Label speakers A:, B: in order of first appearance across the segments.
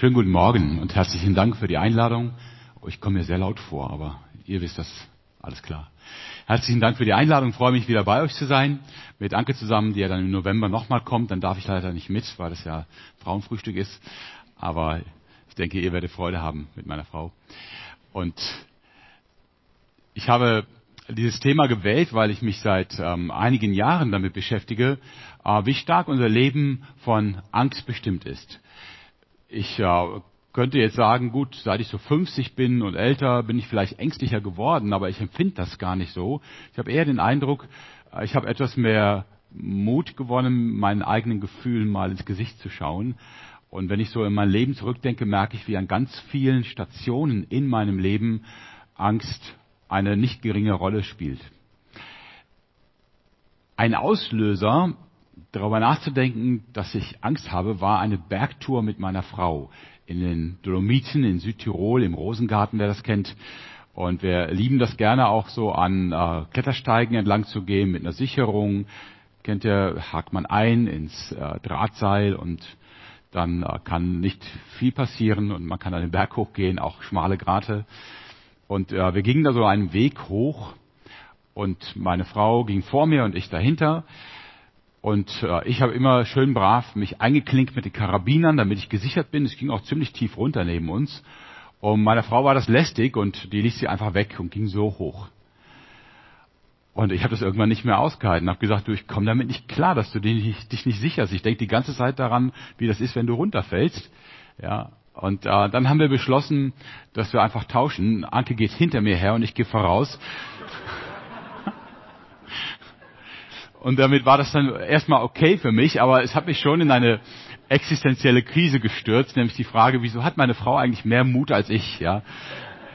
A: Schönen guten Morgen und herzlichen Dank für die Einladung. Oh, ich komme mir sehr laut vor, aber ihr wisst das alles klar. Herzlichen Dank für die Einladung. Ich freue mich wieder bei euch zu sein. Mit Anke zusammen, die ja dann im November nochmal kommt. Dann darf ich leider nicht mit, weil das ja Frauenfrühstück ist. Aber ich denke, ihr werdet Freude haben mit meiner Frau. Und ich habe dieses Thema gewählt, weil ich mich seit ähm, einigen Jahren damit beschäftige, äh, wie stark unser Leben von Angst bestimmt ist. Ich äh, könnte jetzt sagen, gut, seit ich so 50 bin und älter, bin ich vielleicht ängstlicher geworden, aber ich empfinde das gar nicht so. Ich habe eher den Eindruck, äh, ich habe etwas mehr Mut gewonnen, meinen eigenen Gefühlen mal ins Gesicht zu schauen. Und wenn ich so in mein Leben zurückdenke, merke ich, wie an ganz vielen Stationen in meinem Leben Angst eine nicht geringe Rolle spielt. Ein Auslöser, darüber nachzudenken, dass ich Angst habe, war eine Bergtour mit meiner Frau in den Dolomiten in Südtirol im Rosengarten, wer das kennt. Und wir lieben das gerne auch so an äh, Klettersteigen entlang zu gehen mit einer Sicherung. Kennt ihr, hakt man ein ins äh, Drahtseil und dann äh, kann nicht viel passieren und man kann dann den Berg hochgehen, auch schmale Grate. Und äh, wir gingen da so einen Weg hoch und meine Frau ging vor mir und ich dahinter. Und äh, ich habe immer schön brav mich eingeklinkt mit den Karabinern, damit ich gesichert bin. Es ging auch ziemlich tief runter neben uns. Und meiner Frau war das lästig und die ließ sie einfach weg und ging so hoch. Und ich habe das irgendwann nicht mehr ausgehalten. Habe gesagt, du, ich komme damit nicht klar, dass du dich nicht, dich nicht sicherst. Ich denke die ganze Zeit daran, wie das ist, wenn du runterfällst. Ja, und äh, dann haben wir beschlossen, dass wir einfach tauschen. Anke geht hinter mir her und ich gehe voraus. Und damit war das dann erstmal okay für mich, aber es hat mich schon in eine existenzielle Krise gestürzt, nämlich die Frage, wieso hat meine Frau eigentlich mehr Mut als ich? Ja,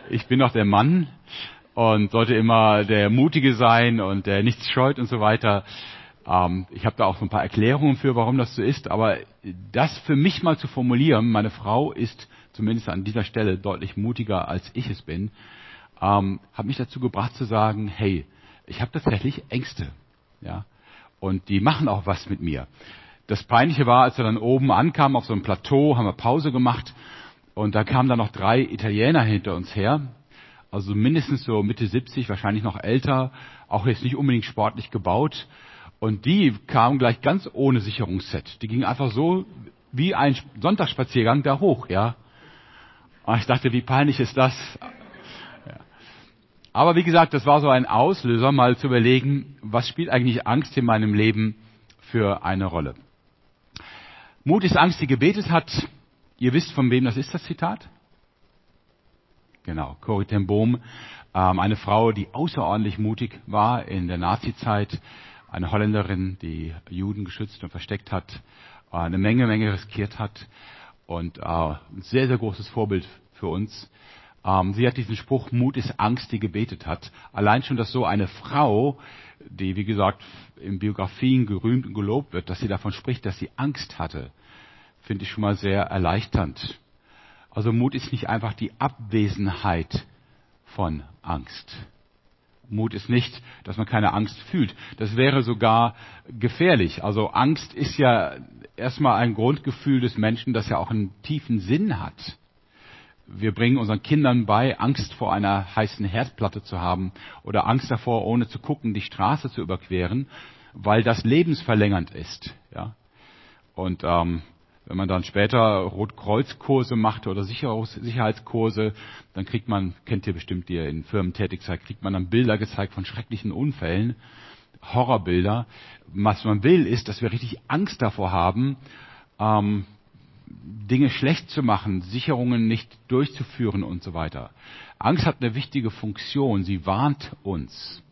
A: ich bin doch der Mann und sollte immer der Mutige sein und der nichts scheut und so weiter. Ähm, ich habe da auch so ein paar Erklärungen für, warum das so ist, aber das für mich mal zu formulieren, meine Frau ist zumindest an dieser Stelle deutlich mutiger, als ich es bin, ähm, hat mich dazu gebracht zu sagen, hey, ich habe tatsächlich Ängste. Ja? Und die machen auch was mit mir. Das Peinliche war, als wir dann oben ankamen auf so einem Plateau, haben wir Pause gemacht und da kamen dann noch drei Italiener hinter uns her. Also mindestens so Mitte 70, wahrscheinlich noch älter, auch jetzt nicht unbedingt sportlich gebaut. Und die kamen gleich ganz ohne Sicherungsset. Die gingen einfach so wie ein Sonntagsspaziergang da hoch, ja. Und ich dachte, wie peinlich ist das? Aber wie gesagt, das war so ein Auslöser, mal zu überlegen, was spielt eigentlich Angst in meinem Leben für eine Rolle. Mut ist Angst, die gebetet hat. Ihr wisst, von wem das ist, das Zitat? Genau, Corrie ten Boom, ähm, eine Frau, die außerordentlich mutig war in der Nazizeit, eine Holländerin, die Juden geschützt und versteckt hat, äh, eine Menge, Menge riskiert hat und äh, ein sehr, sehr großes Vorbild für uns. Ähm, sie hat diesen Spruch, Mut ist Angst, die gebetet hat. Allein schon, dass so eine Frau, die, wie gesagt, in Biografien gerühmt und gelobt wird, dass sie davon spricht, dass sie Angst hatte, finde ich schon mal sehr erleichternd. Also Mut ist nicht einfach die Abwesenheit von Angst. Mut ist nicht, dass man keine Angst fühlt. Das wäre sogar gefährlich. Also Angst ist ja erstmal ein Grundgefühl des Menschen, das ja auch einen tiefen Sinn hat. Wir bringen unseren Kindern bei, Angst vor einer heißen Herdplatte zu haben oder Angst davor, ohne zu gucken, die Straße zu überqueren, weil das lebensverlängernd ist. Ja? Und ähm, wenn man dann später Rotkreuzkurse macht oder Sicherheitskurse, dann kriegt man, kennt ihr bestimmt, die ihr in Firmen tätig seid, kriegt man dann Bilder gezeigt von schrecklichen Unfällen, Horrorbilder. Was man will, ist, dass wir richtig Angst davor haben, ähm, Dinge schlecht zu machen, Sicherungen nicht durchzuführen und so weiter. Angst hat eine wichtige Funktion, sie warnt uns.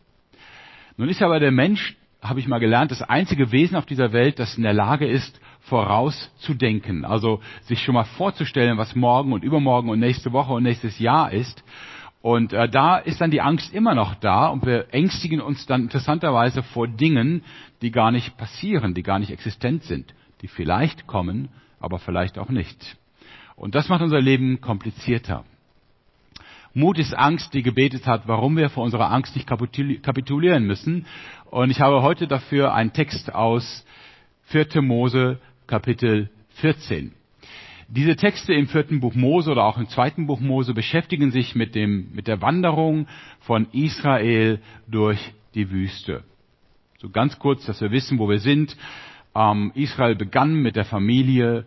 A: Nun ist aber der Mensch, habe ich mal gelernt, das einzige Wesen auf dieser Welt, das in der Lage ist, vorauszudenken. Also sich schon mal vorzustellen, was morgen und übermorgen und nächste Woche und nächstes Jahr ist. Und äh, da ist dann die Angst immer noch da und wir ängstigen uns dann interessanterweise vor Dingen, die gar nicht passieren, die gar nicht existent sind, die vielleicht kommen, aber vielleicht auch nicht. Und das macht unser Leben komplizierter. Mut ist Angst, die gebetet hat, warum wir vor unserer Angst nicht kapitulieren müssen. Und ich habe heute dafür einen Text aus 4. Mose Kapitel 14. Diese Texte im vierten Buch Mose oder auch im zweiten Buch Mose beschäftigen sich mit dem, mit der Wanderung von Israel durch die Wüste. So ganz kurz, dass wir wissen, wo wir sind. Ähm, Israel begann mit der Familie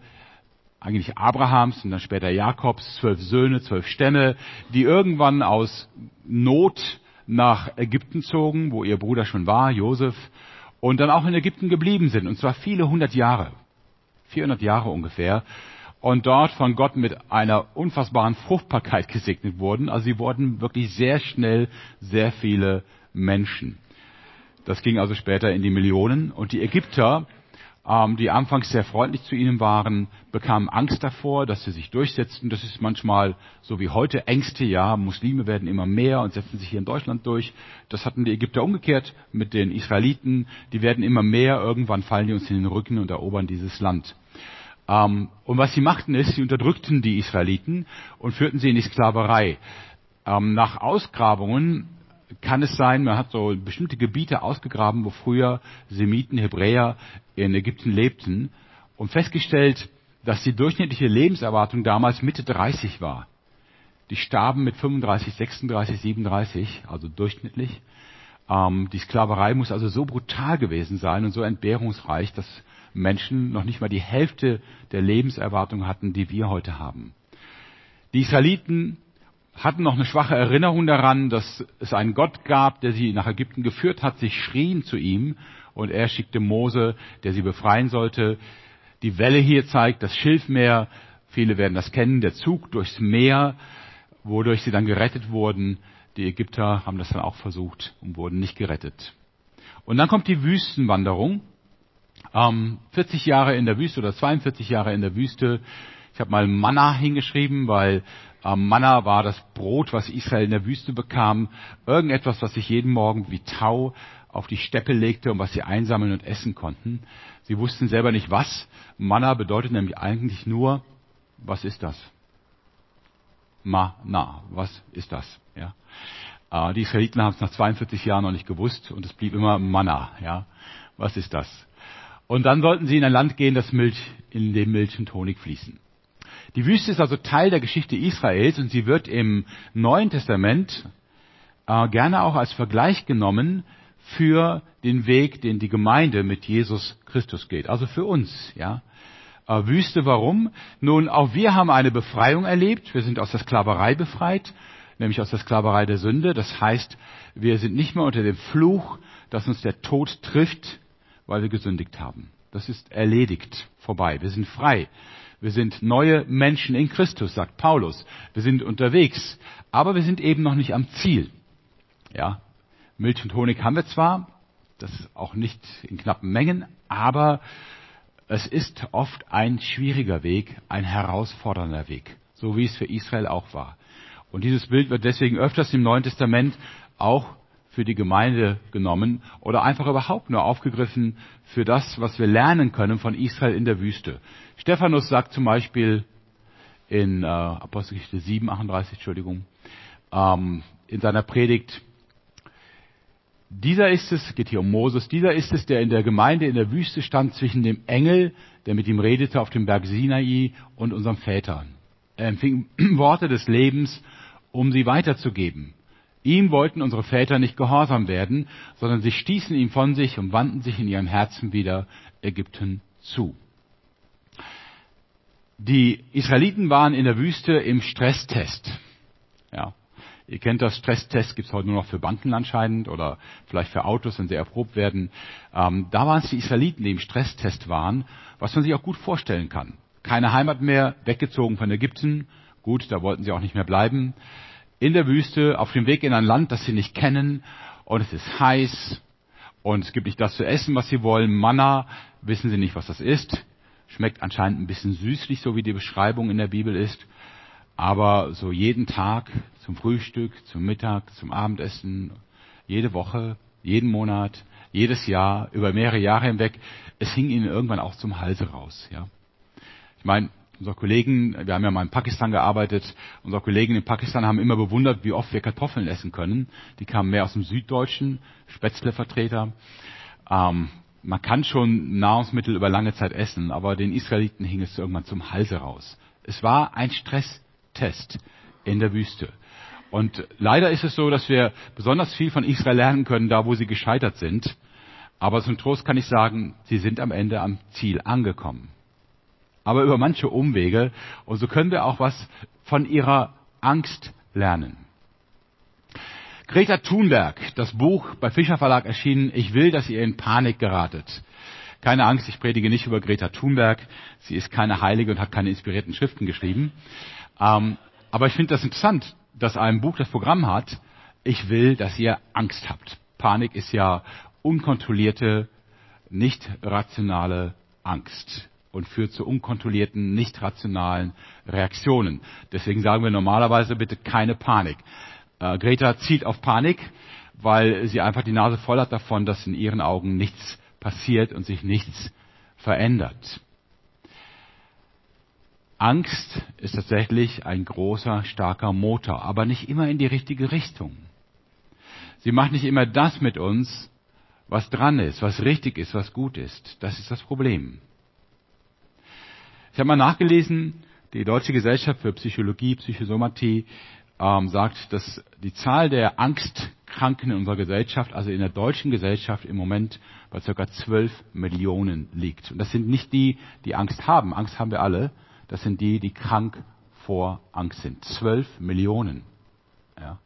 A: eigentlich Abrahams und dann später Jakobs, zwölf Söhne, zwölf Stämme, die irgendwann aus Not nach Ägypten zogen, wo ihr Bruder schon war, Josef, und dann auch in Ägypten geblieben sind, und zwar viele hundert Jahre, 400 Jahre ungefähr, und dort von Gott mit einer unfassbaren Fruchtbarkeit gesegnet wurden. Also sie wurden wirklich sehr schnell sehr viele Menschen. Das ging also später in die Millionen. Und die Ägypter, die anfangs sehr freundlich zu ihnen waren, bekamen Angst davor, dass sie sich durchsetzten. Das ist manchmal so wie heute Ängste. Ja, Muslime werden immer mehr und setzen sich hier in Deutschland durch. Das hatten die Ägypter umgekehrt mit den Israeliten. Die werden immer mehr. Irgendwann fallen die uns in den Rücken und erobern dieses Land. Ähm, und was sie machten ist, sie unterdrückten die Israeliten und führten sie in die Sklaverei. Ähm, nach Ausgrabungen kann es sein, man hat so bestimmte Gebiete ausgegraben, wo früher Semiten, Hebräer in Ägypten lebten und festgestellt, dass die durchschnittliche Lebenserwartung damals Mitte 30 war. Die starben mit 35, 36, 37, also durchschnittlich. Ähm, die Sklaverei muss also so brutal gewesen sein und so entbehrungsreich, dass Menschen noch nicht mal die Hälfte der Lebenserwartung hatten, die wir heute haben. Die Israeliten hatten noch eine schwache Erinnerung daran, dass es einen Gott gab, der sie nach Ägypten geführt hat. Sie schrien zu ihm und er schickte Mose, der sie befreien sollte. Die Welle hier zeigt das Schilfmeer. Viele werden das kennen, der Zug durchs Meer, wodurch sie dann gerettet wurden. Die Ägypter haben das dann auch versucht und wurden nicht gerettet. Und dann kommt die Wüstenwanderung ähm, 40 Jahre in der Wüste oder 42 Jahre in der Wüste. Ich habe mal Manna hingeschrieben, weil ähm, Manna war das Brot, was Israel in der Wüste bekam. Irgendetwas, was sich jeden Morgen wie Tau auf die Steppe legte und was sie einsammeln und essen konnten. Sie wussten selber nicht was. Manna bedeutet nämlich eigentlich nur, was ist das? Mana, was ist das? Ja. Äh, die Israeliten haben es nach 42 Jahren noch nicht gewusst und es blieb immer Manna. Ja. Was ist das? Und dann sollten sie in ein Land gehen, das Milch, in dem Milch und Honig fließen. Die Wüste ist also Teil der Geschichte Israels und sie wird im Neuen Testament äh, gerne auch als Vergleich genommen für den Weg, den die Gemeinde mit Jesus Christus geht. Also für uns, ja. Äh, Wüste, warum? Nun, auch wir haben eine Befreiung erlebt. Wir sind aus der Sklaverei befreit, nämlich aus der Sklaverei der Sünde. Das heißt, wir sind nicht mehr unter dem Fluch, dass uns der Tod trifft, weil wir gesündigt haben. Das ist erledigt, vorbei. Wir sind frei. Wir sind neue Menschen in Christus, sagt Paulus. Wir sind unterwegs, aber wir sind eben noch nicht am Ziel. Ja, Milch und Honig haben wir zwar, das ist auch nicht in knappen Mengen, aber es ist oft ein schwieriger Weg, ein herausfordernder Weg, so wie es für Israel auch war. Und dieses Bild wird deswegen öfters im Neuen Testament auch für die Gemeinde genommen oder einfach überhaupt nur aufgegriffen für das, was wir lernen können von Israel in der Wüste. Stephanus sagt zum Beispiel in äh, Apostelgeschichte 7, 38, Entschuldigung, ähm, in seiner Predigt, dieser ist es, geht hier um Moses, dieser ist es, der in der Gemeinde in der Wüste stand zwischen dem Engel, der mit ihm redete auf dem Berg Sinai und unserem Vätern. Er empfing Worte des Lebens, um sie weiterzugeben. Ihm wollten unsere Väter nicht gehorsam werden, sondern sie stießen ihn von sich und wandten sich in ihrem Herzen wieder Ägypten zu. Die Israeliten waren in der Wüste im Stresstest. Ja. Ihr kennt das Stresstest, gibt es heute nur noch für Banken anscheinend oder vielleicht für Autos, wenn sie erprobt werden. Ähm, da waren es die Israeliten, die im Stresstest waren, was man sich auch gut vorstellen kann. Keine Heimat mehr, weggezogen von Ägypten. Gut, da wollten sie auch nicht mehr bleiben in der Wüste auf dem Weg in ein Land, das sie nicht kennen und es ist heiß und es gibt nicht das zu essen, was sie wollen. Manna, wissen sie nicht, was das ist. Schmeckt anscheinend ein bisschen süßlich, so wie die Beschreibung in der Bibel ist. Aber so jeden Tag zum Frühstück, zum Mittag, zum Abendessen, jede Woche, jeden Monat, jedes Jahr, über mehrere Jahre hinweg, es hing ihnen irgendwann auch zum Halse raus. Ja. Ich meine, Unsere Kollegen, wir haben ja mal in Pakistan gearbeitet, unsere Kollegen in Pakistan haben immer bewundert, wie oft wir Kartoffeln essen können. Die kamen mehr aus dem Süddeutschen, Spätzlevertreter. Ähm, man kann schon Nahrungsmittel über lange Zeit essen, aber den Israeliten hing es irgendwann zum Halse raus. Es war ein Stresstest in der Wüste. Und leider ist es so, dass wir besonders viel von Israel lernen können, da wo sie gescheitert sind. Aber zum Trost kann ich sagen, sie sind am Ende am Ziel angekommen. Aber über manche Umwege. Und so können wir auch was von ihrer Angst lernen. Greta Thunberg, das Buch bei Fischer Verlag erschienen, Ich will, dass ihr in Panik geratet. Keine Angst, ich predige nicht über Greta Thunberg. Sie ist keine Heilige und hat keine inspirierten Schriften geschrieben. Ähm, aber ich finde das interessant, dass ein Buch das Programm hat, ich will, dass ihr Angst habt. Panik ist ja unkontrollierte, nicht rationale Angst und führt zu unkontrollierten, nicht rationalen Reaktionen. Deswegen sagen wir normalerweise bitte keine Panik. Äh, Greta zielt auf Panik, weil sie einfach die Nase voll hat davon, dass in ihren Augen nichts passiert und sich nichts verändert. Angst ist tatsächlich ein großer, starker Motor, aber nicht immer in die richtige Richtung. Sie macht nicht immer das mit uns, was dran ist, was richtig ist, was gut ist. Das ist das Problem. Ich habe mal nachgelesen, die Deutsche Gesellschaft für Psychologie, Psychosomatie ähm, sagt, dass die Zahl der Angstkranken in unserer Gesellschaft, also in der deutschen Gesellschaft im Moment bei ca. 12 Millionen liegt. Und das sind nicht die, die Angst haben. Angst haben wir alle. Das sind die, die krank vor Angst sind. 12 Millionen. Ja.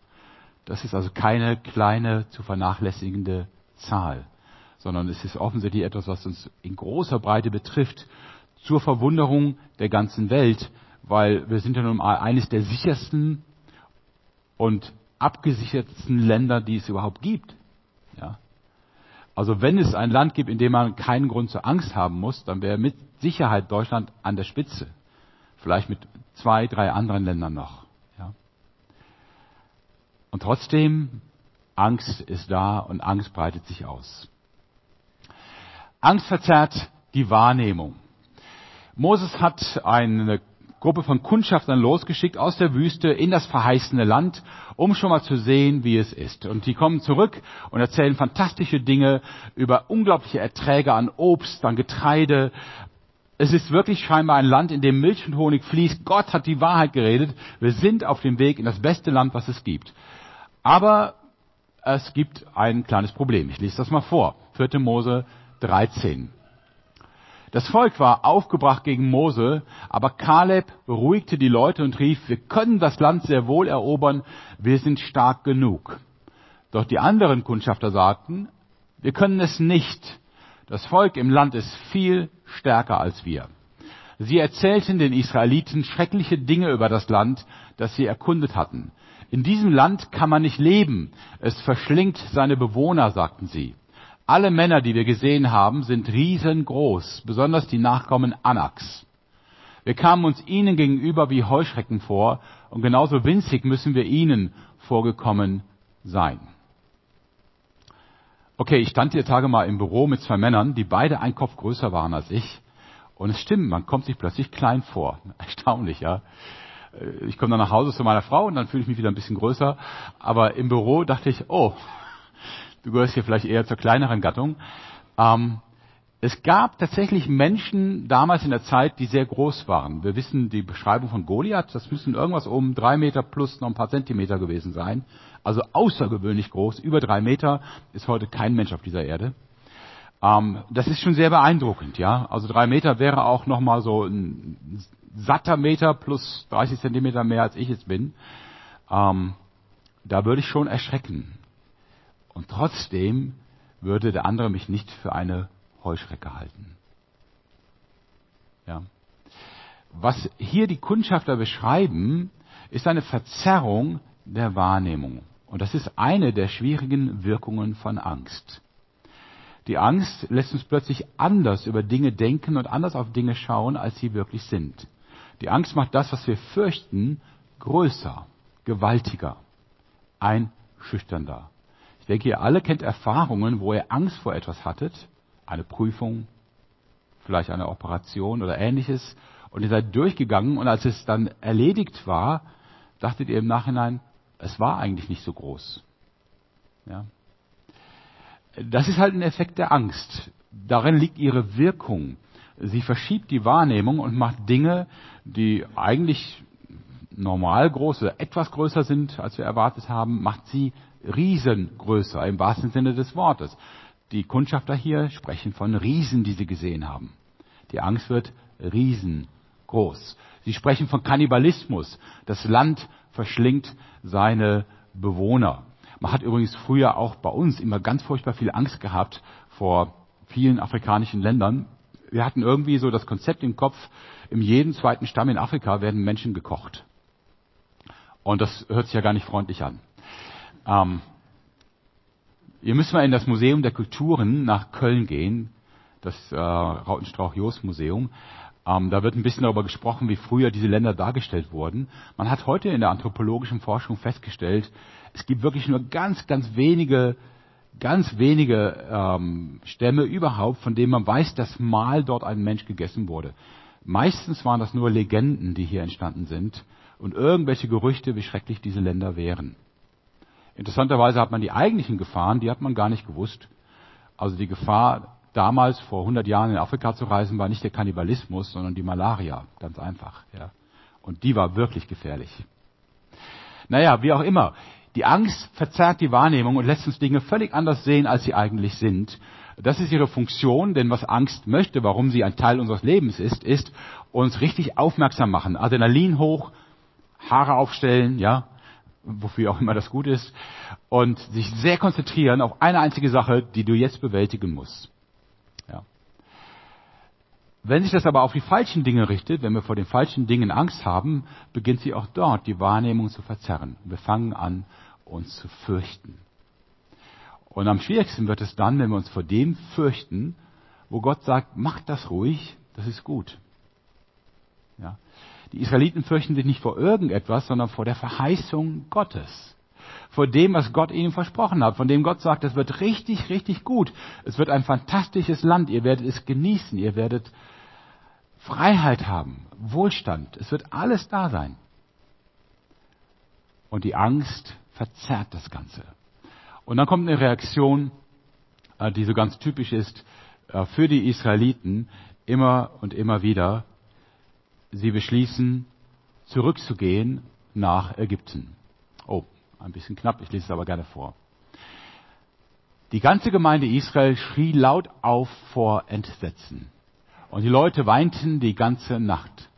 A: Das ist also keine kleine zu vernachlässigende Zahl, sondern es ist offensichtlich etwas, was uns in großer Breite betrifft, zur Verwunderung der ganzen Welt, weil wir sind ja nun mal eines der sichersten und abgesichertsten Länder, die es überhaupt gibt. Ja. Also wenn es ein Land gibt, in dem man keinen Grund zur Angst haben muss, dann wäre mit Sicherheit Deutschland an der Spitze. Vielleicht mit zwei, drei anderen Ländern noch. Ja. Und trotzdem, Angst ist da und Angst breitet sich aus. Angst verzerrt die Wahrnehmung. Moses hat eine Gruppe von Kundschaftern losgeschickt aus der Wüste in das verheißene Land, um schon mal zu sehen, wie es ist. Und die kommen zurück und erzählen fantastische Dinge über unglaubliche Erträge an Obst, an Getreide. Es ist wirklich scheinbar ein Land, in dem Milch und Honig fließt. Gott hat die Wahrheit geredet. Wir sind auf dem Weg in das beste Land, was es gibt. Aber es gibt ein kleines Problem. Ich lese das mal vor. 4. Mose 13. Das Volk war aufgebracht gegen Mose, aber Kaleb beruhigte die Leute und rief, wir können das Land sehr wohl erobern, wir sind stark genug. Doch die anderen Kundschafter sagten, wir können es nicht. Das Volk im Land ist viel stärker als wir. Sie erzählten den Israeliten schreckliche Dinge über das Land, das sie erkundet hatten. In diesem Land kann man nicht leben. Es verschlingt seine Bewohner, sagten sie. Alle Männer, die wir gesehen haben, sind riesengroß, besonders die Nachkommen Anaks. Wir kamen uns ihnen gegenüber wie Heuschrecken vor und genauso winzig müssen wir ihnen vorgekommen sein. Okay, ich stand hier Tage mal im Büro mit zwei Männern, die beide ein Kopf größer waren als ich. Und es stimmt, man kommt sich plötzlich klein vor. Erstaunlich, ja. Ich komme dann nach Hause zu meiner Frau und dann fühle ich mich wieder ein bisschen größer. Aber im Büro dachte ich, oh, Du gehörst hier vielleicht eher zur kleineren Gattung. Ähm, es gab tatsächlich Menschen damals in der Zeit, die sehr groß waren. Wir wissen die Beschreibung von Goliath, das müssen irgendwas um drei Meter plus noch ein paar Zentimeter gewesen sein. Also außergewöhnlich groß, über drei Meter ist heute kein Mensch auf dieser Erde. Ähm, das ist schon sehr beeindruckend, ja. Also drei Meter wäre auch noch mal so ein satter Meter plus 30 Zentimeter mehr als ich es bin. Ähm, da würde ich schon erschrecken. Und trotzdem würde der andere mich nicht für eine Heuschrecke halten. Ja. Was hier die Kundschafter beschreiben, ist eine Verzerrung der Wahrnehmung. Und das ist eine der schwierigen Wirkungen von Angst. Die Angst lässt uns plötzlich anders über Dinge denken und anders auf Dinge schauen, als sie wirklich sind. Die Angst macht das, was wir fürchten, größer, gewaltiger, einschüchternder. Ich denke, ihr alle kennt Erfahrungen, wo ihr Angst vor etwas hattet, eine Prüfung, vielleicht eine Operation oder ähnliches, und ihr seid durchgegangen und als es dann erledigt war, dachtet ihr im Nachhinein, es war eigentlich nicht so groß. Ja. Das ist halt ein Effekt der Angst. darin liegt ihre Wirkung. Sie verschiebt die Wahrnehmung und macht Dinge, die eigentlich normal groß oder etwas größer sind, als wir erwartet haben, macht sie riesengrößer im wahrsten Sinne des Wortes. Die Kundschafter hier sprechen von Riesen, die sie gesehen haben. Die Angst wird riesengroß. Sie sprechen von Kannibalismus. Das Land verschlingt seine Bewohner. Man hat übrigens früher auch bei uns immer ganz furchtbar viel Angst gehabt vor vielen afrikanischen Ländern. Wir hatten irgendwie so das Konzept im Kopf, in jedem zweiten Stamm in Afrika werden Menschen gekocht. Und das hört sich ja gar nicht freundlich an. Ähm, ihr müsst mal in das Museum der Kulturen nach Köln gehen, das äh, Rautenstrauch-Jost-Museum. Ähm, da wird ein bisschen darüber gesprochen, wie früher diese Länder dargestellt wurden. Man hat heute in der anthropologischen Forschung festgestellt, es gibt wirklich nur ganz, ganz wenige, ganz wenige ähm, Stämme überhaupt, von denen man weiß, dass mal dort ein Mensch gegessen wurde. Meistens waren das nur Legenden, die hier entstanden sind und irgendwelche Gerüchte, wie schrecklich diese Länder wären. Interessanterweise hat man die eigentlichen Gefahren, die hat man gar nicht gewusst. Also die Gefahr, damals vor 100 Jahren in Afrika zu reisen, war nicht der Kannibalismus, sondern die Malaria. Ganz einfach. Ja. Und die war wirklich gefährlich. Naja, wie auch immer. Die Angst verzerrt die Wahrnehmung und lässt uns Dinge völlig anders sehen, als sie eigentlich sind. Das ist ihre Funktion, denn was Angst möchte, warum sie ein Teil unseres Lebens ist, ist uns richtig aufmerksam machen. Adrenalin hoch, Haare aufstellen, ja, wofür auch immer das gut ist, und sich sehr konzentrieren auf eine einzige Sache, die du jetzt bewältigen musst. Ja. Wenn sich das aber auf die falschen Dinge richtet, wenn wir vor den falschen Dingen Angst haben, beginnt sie auch dort die Wahrnehmung zu verzerren. Wir fangen an, uns zu fürchten. Und am schwierigsten wird es dann, wenn wir uns vor dem fürchten, wo Gott sagt, macht das ruhig, das ist gut. Ja. Die Israeliten fürchten sich nicht vor irgendetwas, sondern vor der Verheißung Gottes. Vor dem, was Gott ihnen versprochen hat, von dem Gott sagt, es wird richtig, richtig gut. Es wird ein fantastisches Land. Ihr werdet es genießen. Ihr werdet Freiheit haben, Wohlstand. Es wird alles da sein. Und die Angst verzerrt das Ganze. Und dann kommt eine Reaktion, äh, die so ganz typisch ist äh, für die Israeliten, immer und immer wieder sie beschließen, zurückzugehen nach Ägypten. Oh, ein bisschen knapp, ich lese es aber gerne vor. Die ganze Gemeinde Israel schrie laut auf vor Entsetzen. Und die Leute weinten die ganze Nacht.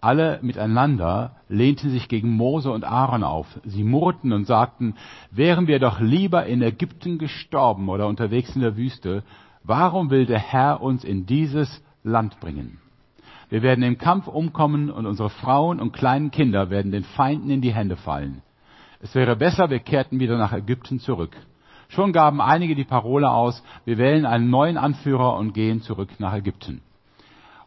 A: Alle miteinander lehnten sich gegen Mose und Aaron auf. Sie murrten und sagten, wären wir doch lieber in Ägypten gestorben oder unterwegs in der Wüste, warum will der Herr uns in dieses Land bringen? Wir werden im Kampf umkommen und unsere Frauen und kleinen Kinder werden den Feinden in die Hände fallen. Es wäre besser, wir kehrten wieder nach Ägypten zurück. Schon gaben einige die Parole aus, wir wählen einen neuen Anführer und gehen zurück nach Ägypten.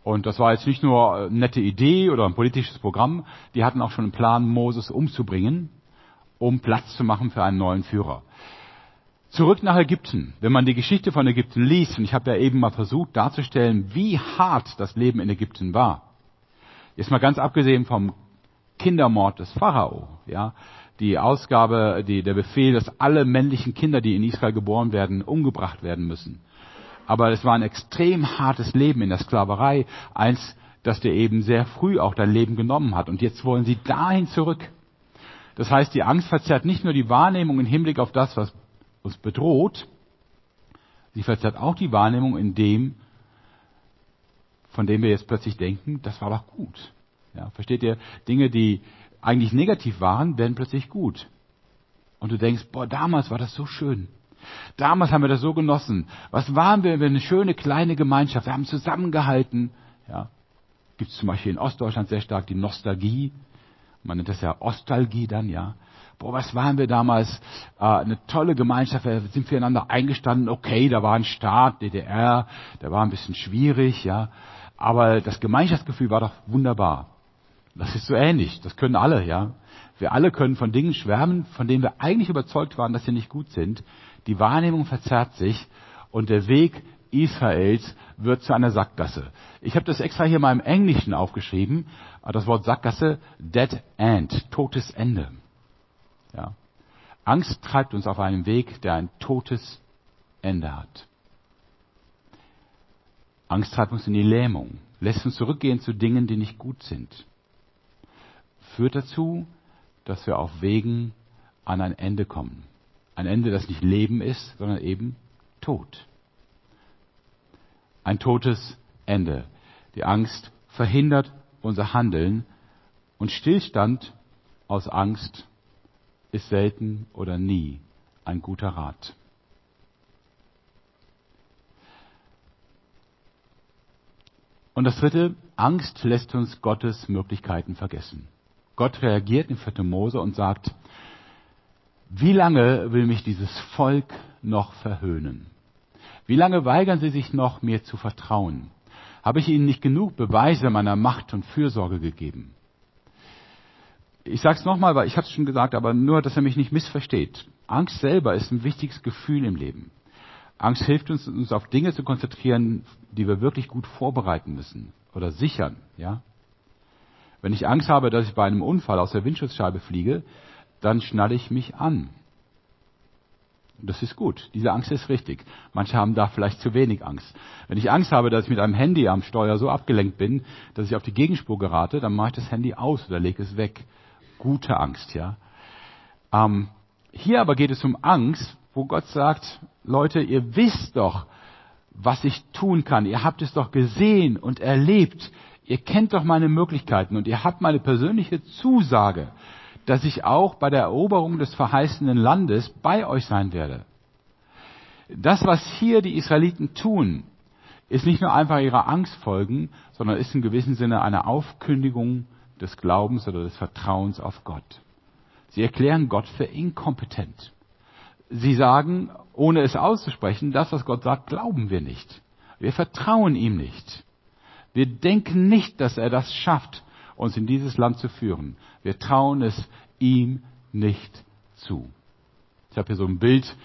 A: Und das war jetzt nicht nur eine nette Idee oder ein politisches Programm, die hatten auch schon einen Plan, Moses umzubringen, um Platz zu machen für einen neuen Führer. Zurück nach Ägypten. Wenn man die Geschichte von Ägypten liest, und ich habe ja eben mal versucht darzustellen, wie hart das Leben in Ägypten war. Jetzt mal ganz abgesehen vom Kindermord des Pharao, ja, die Ausgabe, die, der Befehl, dass alle männlichen Kinder, die in Israel geboren werden, umgebracht werden müssen. Aber es war ein extrem hartes Leben in der Sklaverei, eins, das dir eben sehr früh auch dein Leben genommen hat. Und jetzt wollen sie dahin zurück. Das heißt, die Angst verzerrt nicht nur die Wahrnehmung im Hinblick auf das, was uns bedroht, sie verzerrt auch die Wahrnehmung in dem, von dem wir jetzt plötzlich denken, das war doch gut. Ja, versteht ihr? Dinge, die eigentlich negativ waren, werden plötzlich gut. Und du denkst, boah, damals war das so schön. Damals haben wir das so genossen. Was waren wir für eine schöne kleine Gemeinschaft? Wir haben zusammengehalten. Ja. Gibt es zum Beispiel in Ostdeutschland sehr stark die Nostalgie. Man nennt das ja Ostalgie dann, ja boah, was waren wir damals, äh, eine tolle Gemeinschaft, wir sind füreinander eingestanden, okay, da war ein Staat, DDR, der war ein bisschen schwierig, ja, aber das Gemeinschaftsgefühl war doch wunderbar. Das ist so ähnlich, das können alle, ja. Wir alle können von Dingen schwärmen, von denen wir eigentlich überzeugt waren, dass sie nicht gut sind. Die Wahrnehmung verzerrt sich und der Weg Israels wird zu einer Sackgasse. Ich habe das extra hier mal im Englischen aufgeschrieben, das Wort Sackgasse, Dead End, totes Ende. Ja. Angst treibt uns auf einen Weg, der ein totes Ende hat. Angst treibt uns in die Lähmung, lässt uns zurückgehen zu Dingen, die nicht gut sind. Führt dazu, dass wir auf Wegen an ein Ende kommen. Ein Ende, das nicht Leben ist, sondern eben Tod. Ein totes Ende. Die Angst verhindert unser Handeln und Stillstand aus Angst ist selten oder nie ein guter Rat. Und das dritte, Angst lässt uns Gottes Möglichkeiten vergessen. Gott reagiert in 4. Mose und sagt, wie lange will mich dieses Volk noch verhöhnen? Wie lange weigern sie sich noch, mir zu vertrauen? Habe ich ihnen nicht genug Beweise meiner Macht und Fürsorge gegeben? Ich sage es nochmal, weil ich habe es schon gesagt, aber nur, dass er mich nicht missversteht. Angst selber ist ein wichtiges Gefühl im Leben. Angst hilft uns, uns auf Dinge zu konzentrieren, die wir wirklich gut vorbereiten müssen oder sichern. Ja? Wenn ich Angst habe, dass ich bei einem Unfall aus der Windschutzscheibe fliege, dann schnalle ich mich an. Das ist gut. Diese Angst ist richtig. Manche haben da vielleicht zu wenig Angst. Wenn ich Angst habe, dass ich mit einem Handy am Steuer so abgelenkt bin, dass ich auf die Gegenspur gerate, dann mache ich das Handy aus oder lege es weg. Gute Angst, ja. Ähm, hier aber geht es um Angst, wo Gott sagt, Leute, ihr wisst doch, was ich tun kann. Ihr habt es doch gesehen und erlebt. Ihr kennt doch meine Möglichkeiten und ihr habt meine persönliche Zusage dass ich auch bei der Eroberung des verheißenen Landes bei euch sein werde. Das, was hier die Israeliten tun, ist nicht nur einfach ihrer Angst folgen, sondern ist in gewissem Sinne eine Aufkündigung des Glaubens oder des Vertrauens auf Gott. Sie erklären Gott für inkompetent. Sie sagen, ohne es auszusprechen, das, was Gott sagt, glauben wir nicht. Wir vertrauen ihm nicht. Wir denken nicht, dass er das schafft, uns in dieses Land zu führen. Wir trauen es ihm nicht zu. Ich habe hier so ein Bild,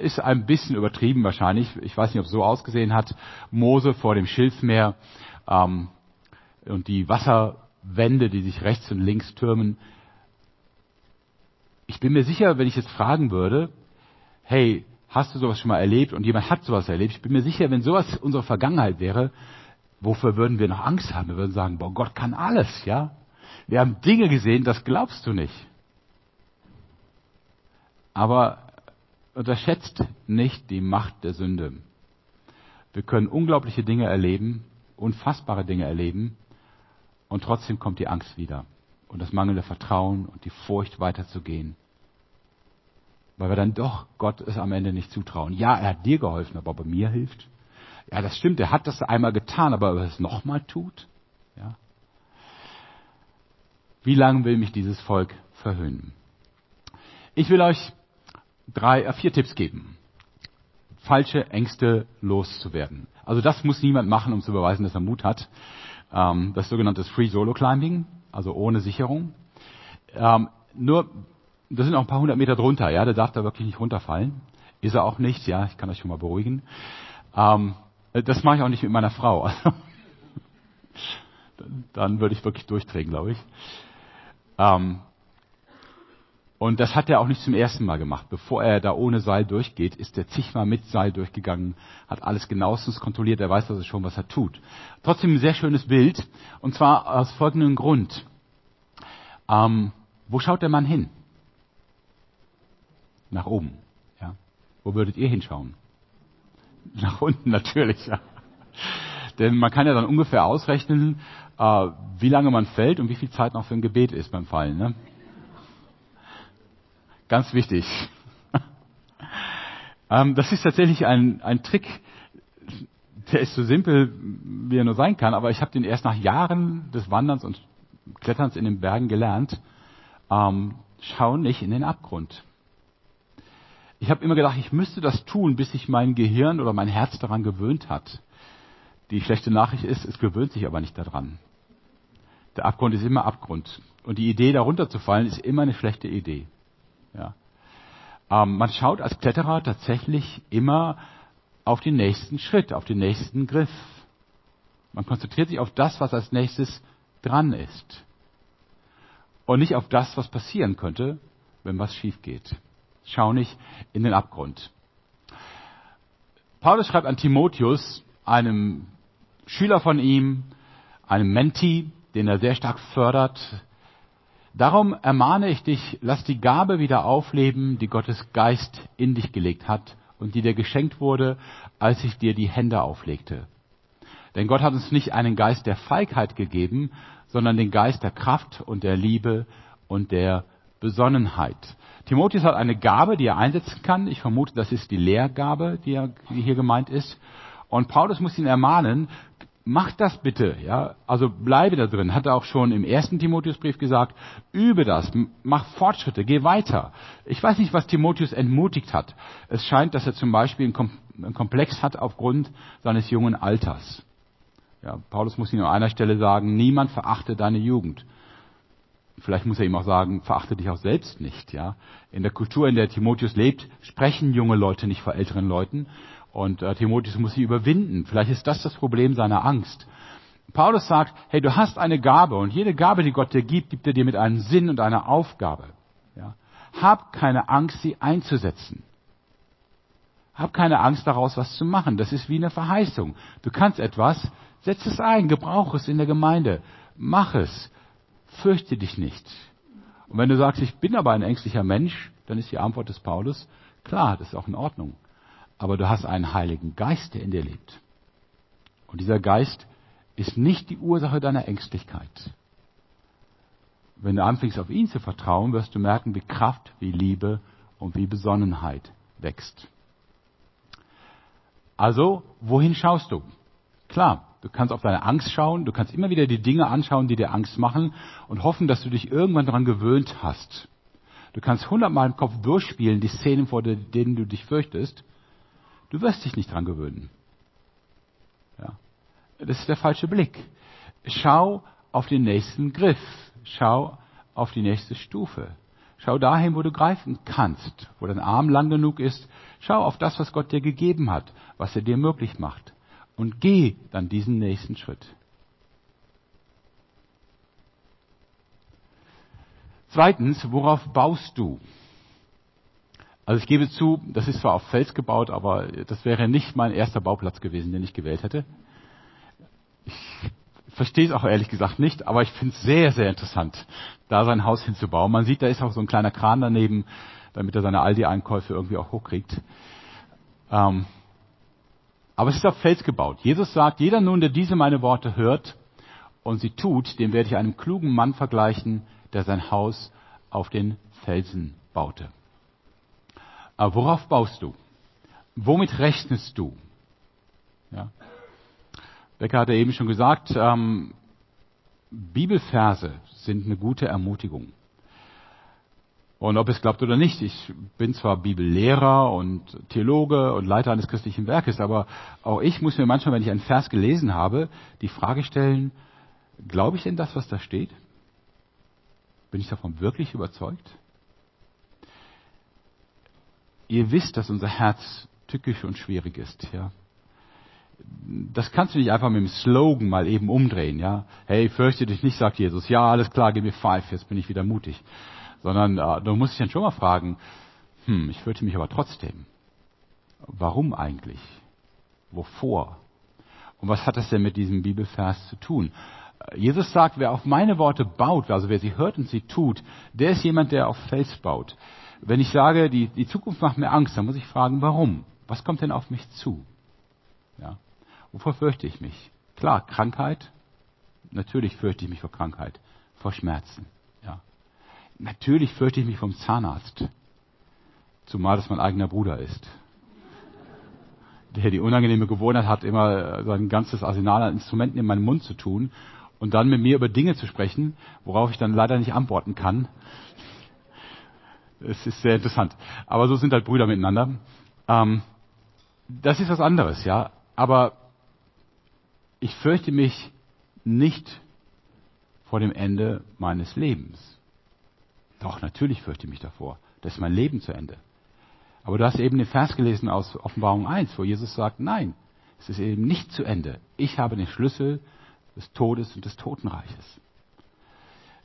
A: ist ein bisschen übertrieben wahrscheinlich. Ich weiß nicht, ob es so ausgesehen hat. Mose vor dem Schilfmeer ähm, und die Wasserwände, die sich rechts und links türmen. Ich bin mir sicher, wenn ich jetzt fragen würde, hey, hast du sowas schon mal erlebt und jemand hat sowas erlebt? Ich bin mir sicher, wenn sowas unsere Vergangenheit wäre, wofür würden wir noch Angst haben? Wir würden sagen, boah, Gott kann alles, ja? Wir haben Dinge gesehen, das glaubst du nicht. Aber unterschätzt nicht die Macht der Sünde. Wir können unglaubliche Dinge erleben, unfassbare Dinge erleben, und trotzdem kommt die Angst wieder und das mangelnde Vertrauen und die Furcht weiterzugehen. Weil wir dann doch Gott es am Ende nicht zutrauen. Ja, er hat dir geholfen, aber ob er mir hilft? Ja, das stimmt, er hat das einmal getan, aber ob er es nochmal tut? Ja. Wie lange will mich dieses Volk verhöhnen? Ich will euch drei, äh, vier Tipps geben. Falsche Ängste loszuwerden. Also das muss niemand machen, um zu beweisen, dass er Mut hat. Ähm, das sogenannte Free Solo Climbing, also ohne Sicherung. Ähm, nur, das sind auch ein paar hundert Meter drunter, ja, der darf da wirklich nicht runterfallen. Ist er auch nicht, ja, ich kann euch schon mal beruhigen. Ähm, das mache ich auch nicht mit meiner Frau. dann würde ich wirklich durchdrehen, glaube ich. Ähm, und das hat er auch nicht zum ersten Mal gemacht. Bevor er da ohne Seil durchgeht, ist er zigmal mit Seil durchgegangen, hat alles genauestens kontrolliert, er weiß also schon, was er tut. Trotzdem ein sehr schönes Bild, und zwar aus folgendem Grund. Ähm, wo schaut der Mann hin? Nach oben. Ja. Wo würdet ihr hinschauen? Nach unten natürlich. Ja. Denn man kann ja dann ungefähr ausrechnen, äh, wie lange man fällt und wie viel Zeit noch für ein Gebet ist beim Fallen. Ne? Ganz wichtig. ähm, das ist tatsächlich ein, ein Trick, der ist so simpel, wie er nur sein kann, aber ich habe den erst nach Jahren des Wanderns und Kletterns in den Bergen gelernt. Ähm, schau nicht in den Abgrund. Ich habe immer gedacht, ich müsste das tun, bis sich mein Gehirn oder mein Herz daran gewöhnt hat. Die schlechte Nachricht ist, es gewöhnt sich aber nicht daran. Der Abgrund ist immer Abgrund. Und die Idee, darunter zu fallen, ist immer eine schlechte Idee. Ja. Ähm, man schaut als Kletterer tatsächlich immer auf den nächsten Schritt, auf den nächsten Griff. Man konzentriert sich auf das, was als nächstes dran ist. Und nicht auf das, was passieren könnte, wenn was schief geht. Schau nicht in den Abgrund. Paulus schreibt an Timotheus, einem Schüler von ihm, einem Menti, den er sehr stark fördert. Darum ermahne ich dich, lass die Gabe wieder aufleben, die Gottes Geist in dich gelegt hat und die dir geschenkt wurde, als ich dir die Hände auflegte. Denn Gott hat uns nicht einen Geist der Feigheit gegeben, sondern den Geist der Kraft und der Liebe und der Besonnenheit. Timotheus hat eine Gabe, die er einsetzen kann. Ich vermute, das ist die Lehrgabe, die, die hier gemeint ist. Und Paulus muss ihn ermahnen, mach das bitte, ja. Also bleibe da drin. Hat er auch schon im ersten Timotheusbrief gesagt, übe das, mach Fortschritte, geh weiter. Ich weiß nicht, was Timotheus entmutigt hat. Es scheint, dass er zum Beispiel einen Komplex hat aufgrund seines jungen Alters. Ja, Paulus muss ihm an einer Stelle sagen, niemand verachte deine Jugend. Vielleicht muss er ihm auch sagen, verachte dich auch selbst nicht, ja. In der Kultur, in der Timotheus lebt, sprechen junge Leute nicht vor älteren Leuten. Und äh, Timotheus muss sie überwinden. Vielleicht ist das das Problem seiner Angst. Paulus sagt, hey, du hast eine Gabe und jede Gabe, die Gott dir gibt, gibt er dir mit einem Sinn und einer Aufgabe. Ja. Hab keine Angst, sie einzusetzen. Hab keine Angst daraus, was zu machen. Das ist wie eine Verheißung. Du kannst etwas, setz es ein, gebrauch es in der Gemeinde, mach es, fürchte dich nicht. Und wenn du sagst, ich bin aber ein ängstlicher Mensch, dann ist die Antwort des Paulus, klar, das ist auch in Ordnung aber du hast einen Heiligen Geist, der in dir lebt. Und dieser Geist ist nicht die Ursache deiner Ängstlichkeit. Wenn du anfängst auf ihn zu vertrauen, wirst du merken, wie Kraft, wie Liebe und wie Besonnenheit wächst. Also, wohin schaust du? Klar, du kannst auf deine Angst schauen, du kannst immer wieder die Dinge anschauen, die dir Angst machen und hoffen, dass du dich irgendwann daran gewöhnt hast. Du kannst hundertmal im Kopf durchspielen, die Szenen, vor denen du dich fürchtest, Du wirst dich nicht dran gewöhnen. Ja. Das ist der falsche Blick. Schau auf den nächsten Griff. Schau auf die nächste Stufe. Schau dahin, wo du greifen kannst, wo dein Arm lang genug ist. Schau auf das, was Gott dir gegeben hat, was er dir möglich macht. Und geh dann diesen nächsten Schritt. Zweitens, worauf baust du? Also ich gebe zu, das ist zwar auf Fels gebaut, aber das wäre nicht mein erster Bauplatz gewesen, den ich gewählt hätte. Ich verstehe es auch ehrlich gesagt nicht, aber ich finde es sehr, sehr interessant, da sein Haus hinzubauen. Man sieht, da ist auch so ein kleiner Kran daneben, damit er seine Aldi-Einkäufe irgendwie auch hochkriegt. Ähm, aber es ist auf Fels gebaut. Jesus sagt, jeder nun, der diese meine Worte hört und sie tut, dem werde ich einem klugen Mann vergleichen, der sein Haus auf den Felsen baute. Aber worauf baust du? Womit rechnest du? Ja. Becker hatte eben schon gesagt, ähm, Bibelverse sind eine gute Ermutigung. Und ob es glaubt oder nicht, ich bin zwar Bibellehrer und Theologe und Leiter eines christlichen Werkes, aber auch ich muss mir manchmal, wenn ich einen Vers gelesen habe, die Frage stellen, glaube ich denn das, was da steht? Bin ich davon wirklich überzeugt? Ihr wisst, dass unser Herz tückisch und schwierig ist, ja. Das kannst du nicht einfach mit dem Slogan mal eben umdrehen, ja. Hey, fürchte dich nicht, sagt Jesus. Ja, alles klar, gib mir five, jetzt bin ich wieder mutig. Sondern äh, du musst dich dann schon mal fragen, hm, ich fürchte mich aber trotzdem. Warum eigentlich? Wovor? Und was hat das denn mit diesem Bibelvers zu tun? Jesus sagt, wer auf meine Worte baut, also wer sie hört und sie tut, der ist jemand, der auf Fels baut. Wenn ich sage, die, die Zukunft macht mir Angst, dann muss ich fragen, warum? Was kommt denn auf mich zu? Ja. Wovor fürchte ich mich? Klar, Krankheit. Natürlich fürchte ich mich vor Krankheit, vor Schmerzen. Ja. Natürlich fürchte ich mich vom Zahnarzt. Zumal das mein eigener Bruder ist. Der die unangenehme Gewohnheit hat, immer sein ganzes Arsenal an Instrumenten in meinen Mund zu tun und dann mit mir über Dinge zu sprechen, worauf ich dann leider nicht antworten kann, es ist sehr interessant. Aber so sind halt Brüder miteinander. Ähm, das ist was anderes, ja. Aber ich fürchte mich nicht vor dem Ende meines Lebens. Doch, natürlich fürchte ich mich davor. Das ist mein Leben zu Ende. Aber du hast eben den Vers gelesen aus Offenbarung 1, wo Jesus sagt, nein, es ist eben nicht zu Ende. Ich habe den Schlüssel des Todes und des Totenreiches.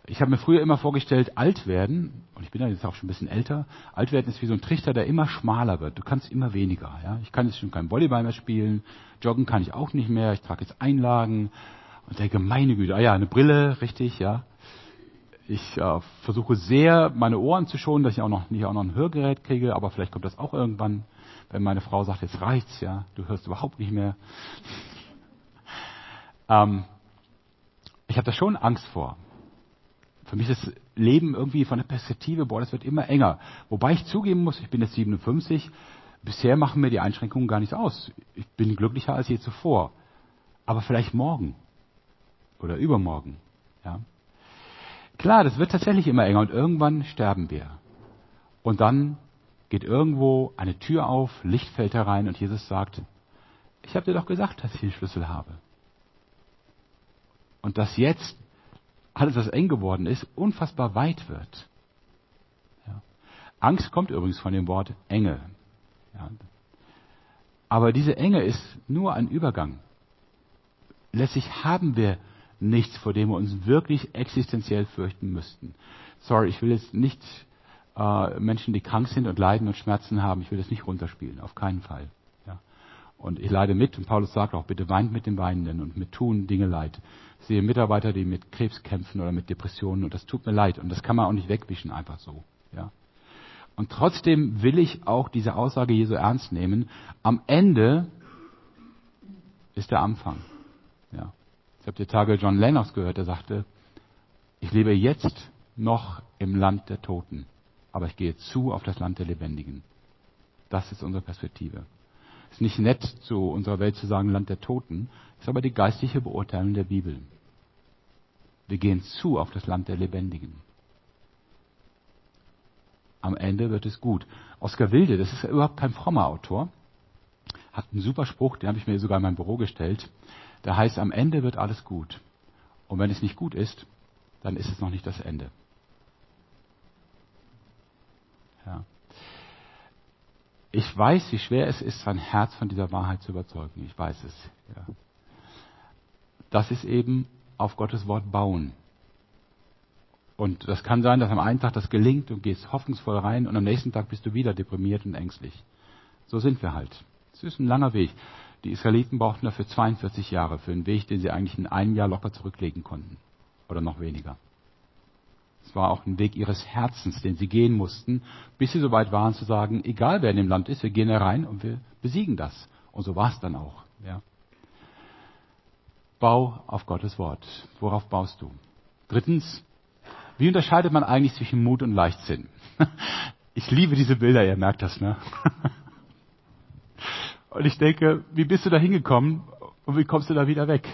A: Ich habe mir früher immer vorgestellt, alt werden, und ich bin ja jetzt auch schon ein bisschen älter, alt werden ist wie so ein Trichter, der immer schmaler wird. Du kannst immer weniger. Ja? Ich kann jetzt schon kein Volleyball mehr spielen, joggen kann ich auch nicht mehr, ich trage jetzt Einlagen und denke, meine Güte, ah ja, eine Brille, richtig, ja. Ich äh, versuche sehr, meine Ohren zu schonen, dass ich auch noch nicht auch noch ein Hörgerät kriege, aber vielleicht kommt das auch irgendwann, wenn meine Frau sagt, jetzt reicht's, ja, du hörst überhaupt nicht mehr. ähm, ich habe da schon Angst vor. Für mich ist das Leben irgendwie von der Perspektive, boah, das wird immer enger. Wobei ich zugeben muss, ich bin jetzt 57, bisher machen mir die Einschränkungen gar nichts aus. Ich bin glücklicher als je zuvor. Aber vielleicht morgen oder übermorgen. Ja. Klar, das wird tatsächlich immer enger und irgendwann sterben wir. Und dann geht irgendwo eine Tür auf, Licht fällt herein und Jesus sagt, ich habe dir doch gesagt, dass ich den Schlüssel habe. Und dass jetzt alles, was eng geworden ist, unfassbar weit wird. Ja. Angst kommt übrigens von dem Wort Enge. Ja. Aber diese Enge ist nur ein Übergang. Letztlich haben wir nichts, vor dem wir uns wirklich existenziell fürchten müssten. Sorry, ich will jetzt nicht äh, Menschen, die krank sind und leiden und Schmerzen haben, ich will das nicht runterspielen, auf keinen Fall. Und ich leide mit, und Paulus sagt auch, bitte weint mit den Weinenden und mit tun Dinge leid. Ich sehe Mitarbeiter, die mit Krebs kämpfen oder mit Depressionen und das tut mir leid und das kann man auch nicht wegwischen einfach so. Ja. Und trotzdem will ich auch diese Aussage Jesu ernst nehmen. Am Ende ist der Anfang. Ja. Ich habe die Tage John Lennox gehört, der sagte, ich lebe jetzt noch im Land der Toten, aber ich gehe zu auf das Land der Lebendigen. Das ist unsere Perspektive. Ist nicht nett, zu unserer Welt zu sagen Land der Toten, ist aber die geistliche Beurteilung der Bibel. Wir gehen zu auf das Land der Lebendigen. Am Ende wird es gut. Oskar Wilde, das ist überhaupt kein frommer Autor, hat einen super Spruch, den habe ich mir sogar in mein Büro gestellt. Der heißt, am Ende wird alles gut. Und wenn es nicht gut ist, dann ist es noch nicht das Ende. Ja. Ich weiß, wie schwer es ist, sein Herz von dieser Wahrheit zu überzeugen. Ich weiß es. Ja. Das ist eben auf Gottes Wort bauen. Und das kann sein, dass am einen Tag das gelingt und gehst hoffnungsvoll rein und am nächsten Tag bist du wieder deprimiert und ängstlich. So sind wir halt. Es ist ein langer Weg. Die Israeliten brauchten dafür 42 Jahre für einen Weg, den sie eigentlich in einem Jahr locker zurücklegen konnten. Oder noch weniger. Es war auch ein Weg ihres Herzens, den sie gehen mussten, bis sie so weit waren zu sagen, egal wer in dem Land ist, wir gehen da rein und wir besiegen das. Und so war es dann auch. Ja. Bau auf Gottes Wort. Worauf baust du? Drittens, wie unterscheidet man eigentlich zwischen Mut und Leichtsinn? Ich liebe diese Bilder, ihr merkt das, ne? Und ich denke, wie bist du da hingekommen und wie kommst du da wieder weg?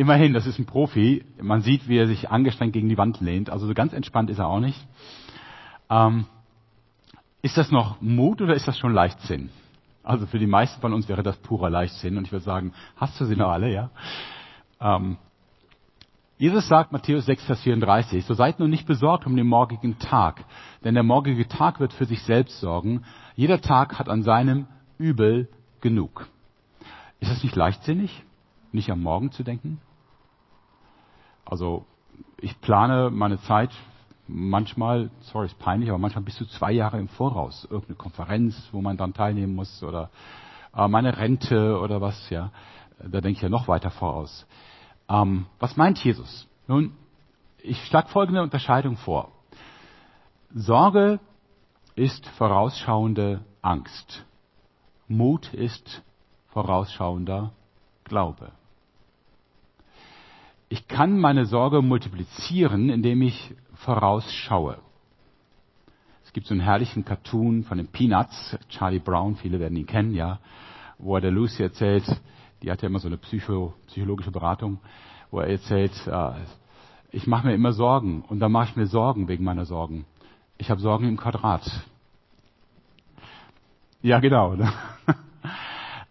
A: Immerhin, das ist ein Profi. Man sieht, wie er sich angestrengt gegen die Wand lehnt. Also so ganz entspannt ist er auch nicht. Ähm, ist das noch Mut oder ist das schon Leichtsinn? Also für die meisten von uns wäre das purer Leichtsinn. Und ich würde sagen, hast du sie noch alle, ja? Ähm, Jesus sagt, Matthäus 6, Vers 34, so seid nun nicht besorgt um den morgigen Tag, denn der morgige Tag wird für sich selbst sorgen. Jeder Tag hat an seinem Übel genug. Ist es nicht leichtsinnig, nicht am Morgen zu denken? Also, ich plane meine Zeit manchmal, sorry, ist peinlich, aber manchmal bis zu zwei Jahre im Voraus. Irgendeine Konferenz, wo man dann teilnehmen muss oder äh, meine Rente oder was, ja. Da denke ich ja noch weiter voraus. Ähm, was meint Jesus? Nun, ich schlage folgende Unterscheidung vor. Sorge ist vorausschauende Angst. Mut ist vorausschauender Glaube. Ich kann meine Sorge multiplizieren, indem ich vorausschaue. Es gibt so einen herrlichen Cartoon von den Peanuts, Charlie Brown, viele werden ihn kennen, ja, wo er der Lucy erzählt, die hat ja immer so eine Psycho, psychologische Beratung, wo er erzählt, äh, ich mache mir immer Sorgen und dann mache ich mir Sorgen wegen meiner Sorgen. Ich habe Sorgen im Quadrat. Ja, genau. Ne?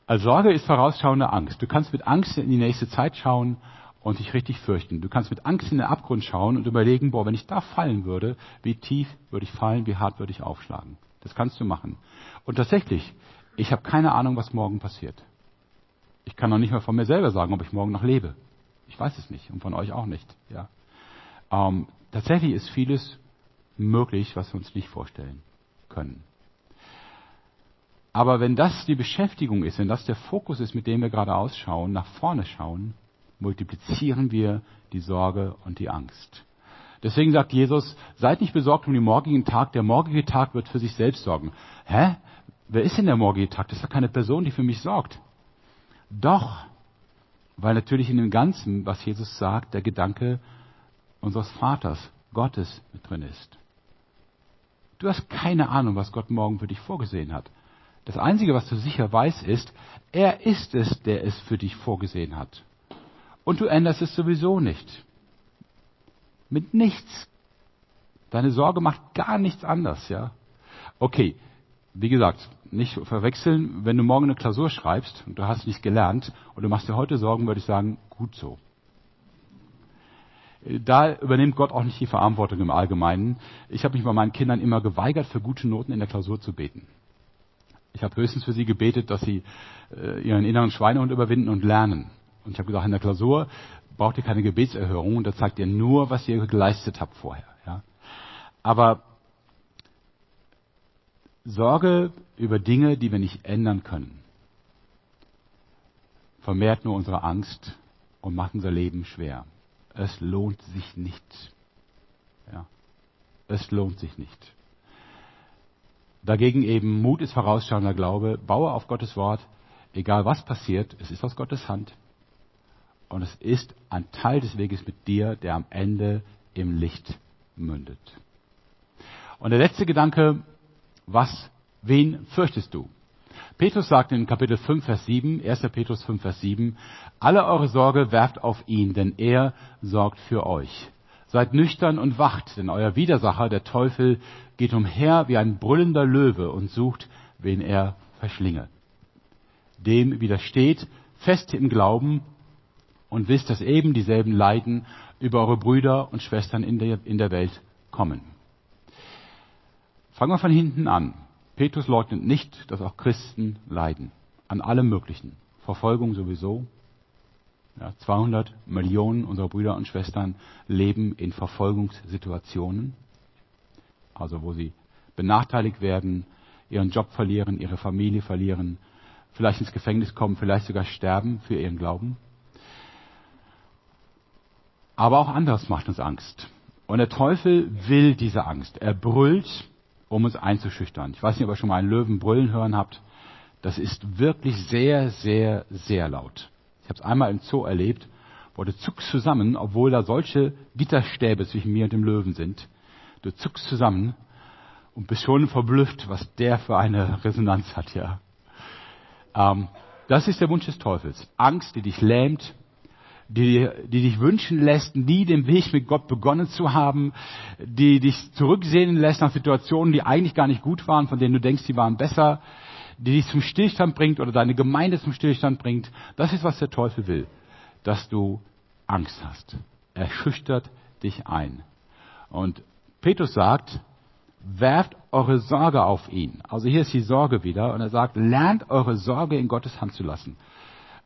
A: Also Sorge ist vorausschauende Angst. Du kannst mit Angst in die nächste Zeit schauen und dich richtig fürchten. Du kannst mit Angst in den Abgrund schauen und überlegen, boah, wenn ich da fallen würde, wie tief würde ich fallen, wie hart würde ich aufschlagen. Das kannst du machen. Und tatsächlich, ich habe keine Ahnung, was morgen passiert. Ich kann noch nicht mal von mir selber sagen, ob ich morgen noch lebe. Ich weiß es nicht und von euch auch nicht. Ja. Ähm, tatsächlich ist vieles möglich, was wir uns nicht vorstellen können. Aber wenn das die Beschäftigung ist, wenn das der Fokus ist, mit dem wir gerade ausschauen, nach vorne schauen, multiplizieren wir die Sorge und die Angst. Deswegen sagt Jesus, seid nicht besorgt um den morgigen Tag, der morgige Tag wird für sich selbst sorgen. Hä? Wer ist denn der morgige Tag? Das ist ja keine Person, die für mich sorgt. Doch, weil natürlich in dem Ganzen, was Jesus sagt, der Gedanke unseres Vaters, Gottes mit drin ist. Du hast keine Ahnung, was Gott morgen für dich vorgesehen hat. Das Einzige, was du sicher weißt, ist, er ist es, der es für dich vorgesehen hat. Und du änderst es sowieso nicht. Mit nichts. Deine Sorge macht gar nichts anders, ja. Okay, wie gesagt, nicht verwechseln, wenn du morgen eine Klausur schreibst und du hast nicht gelernt und du machst dir heute Sorgen, würde ich sagen, gut so. Da übernimmt Gott auch nicht die Verantwortung im Allgemeinen. Ich habe mich bei meinen Kindern immer geweigert, für gute Noten in der Klausur zu beten. Ich habe höchstens für sie gebetet, dass sie äh, ihren inneren Schweinehund überwinden und lernen. Und ich habe gesagt, in der Klausur braucht ihr keine Gebetserhörung und da zeigt ihr nur, was ihr geleistet habt vorher. Ja? Aber Sorge über Dinge, die wir nicht ändern können, vermehrt nur unsere Angst und macht unser Leben schwer. Es lohnt sich nicht. Ja. Es lohnt sich nicht. Dagegen eben Mut ist vorausschauender Glaube, baue auf Gottes Wort, egal was passiert, es ist aus Gottes Hand. Und es ist ein Teil des Weges mit dir, der am Ende im Licht mündet. Und der letzte Gedanke, was, wen fürchtest du? Petrus sagt in Kapitel 5, Vers 7, 1. Petrus 5, Vers 7, alle eure Sorge werft auf ihn, denn er sorgt für euch. Seid nüchtern und wacht, denn euer Widersacher, der Teufel, geht umher wie ein brüllender Löwe und sucht, wen er verschlinge. Dem widersteht fest im Glauben und wisst, dass eben dieselben Leiden über eure Brüder und Schwestern in der, in der Welt kommen. Fangen wir von hinten an. Petrus leugnet nicht, dass auch Christen leiden. An allem Möglichen. Verfolgung sowieso, ja, 200 Millionen unserer Brüder und Schwestern leben in Verfolgungssituationen, also wo sie benachteiligt werden, ihren Job verlieren, ihre Familie verlieren, vielleicht ins Gefängnis kommen, vielleicht sogar sterben für ihren Glauben. Aber auch anderes macht uns Angst. Und der Teufel will diese Angst. Er brüllt, um uns einzuschüchtern. Ich weiß nicht, ob ihr schon mal einen Löwen brüllen hören habt. Das ist wirklich sehr, sehr, sehr laut. Ich habe es einmal im Zoo erlebt, du zuckst zusammen, obwohl da solche Gitterstäbe zwischen mir und dem Löwen sind. Du zuckst zusammen und bist schon verblüfft, was der für eine Resonanz hat, ja. Ähm, das ist der Wunsch des Teufels. Angst, die dich lähmt, die, die dich wünschen lässt, nie den Weg mit Gott begonnen zu haben, die dich zurücksehen lässt nach Situationen, die eigentlich gar nicht gut waren, von denen du denkst, sie waren besser, die dich zum Stillstand bringt oder deine Gemeinde zum Stillstand bringt. Das ist, was der Teufel will, dass du Angst hast. Er schüchtert dich ein. Und Petrus sagt, werft eure Sorge auf ihn. Also hier ist die Sorge wieder und er sagt, lernt eure Sorge in Gottes Hand zu lassen.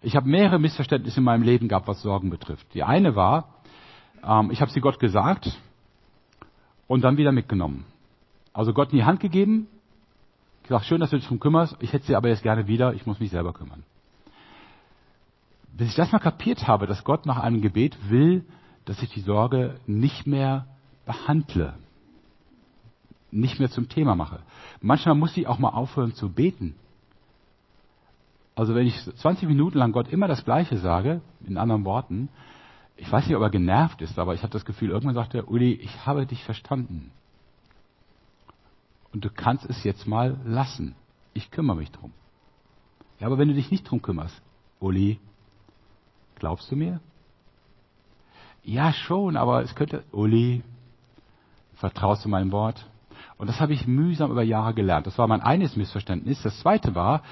A: Ich habe mehrere Missverständnisse in meinem Leben gehabt, was Sorgen betrifft. Die eine war, ähm, ich habe sie Gott gesagt und dann wieder mitgenommen. Also Gott in die Hand gegeben, gesagt, schön, dass du dich darum kümmerst, ich hätte sie aber jetzt gerne wieder, ich muss mich selber kümmern. Bis ich das mal kapiert habe, dass Gott nach einem Gebet will, dass ich die Sorge nicht mehr behandle, nicht mehr zum Thema mache. Manchmal muss ich auch mal aufhören zu beten. Also wenn ich 20 Minuten lang Gott immer das Gleiche sage, in anderen Worten, ich weiß nicht, ob er genervt ist, aber ich habe das Gefühl, irgendwann sagt er, Uli, ich habe dich verstanden. Und du kannst es jetzt mal lassen. Ich kümmere mich drum. Ja, aber wenn du dich nicht drum kümmerst, Uli, glaubst du mir? Ja, schon, aber es könnte, Uli, vertraust du meinem Wort? Und das habe ich mühsam über Jahre gelernt. Das war mein eines Missverständnis. Das zweite war,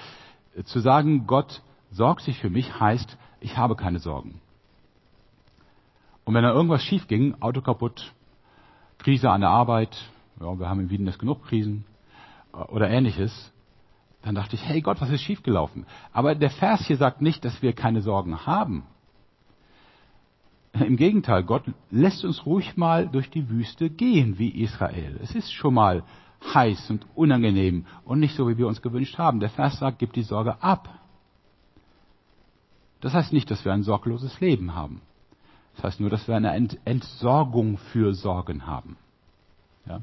A: zu sagen, Gott sorgt sich für mich, heißt, ich habe keine Sorgen. Und wenn da irgendwas schief ging, Auto kaputt, Krise an der Arbeit, ja, wir haben in Wien das genug Krisen äh, oder ähnliches, dann dachte ich, hey Gott, was ist schiefgelaufen? Aber der Vers hier sagt nicht, dass wir keine Sorgen haben. im Gegenteil, Gott lässt uns ruhig mal durch die Wüste gehen wie Israel. Es ist schon mal heiß und unangenehm und nicht so, wie wir uns gewünscht haben. Der Vers sagt, gib die Sorge ab. Das heißt nicht, dass wir ein sorgloses Leben haben. Das heißt nur, dass wir eine Entsorgung für Sorgen haben. Ja?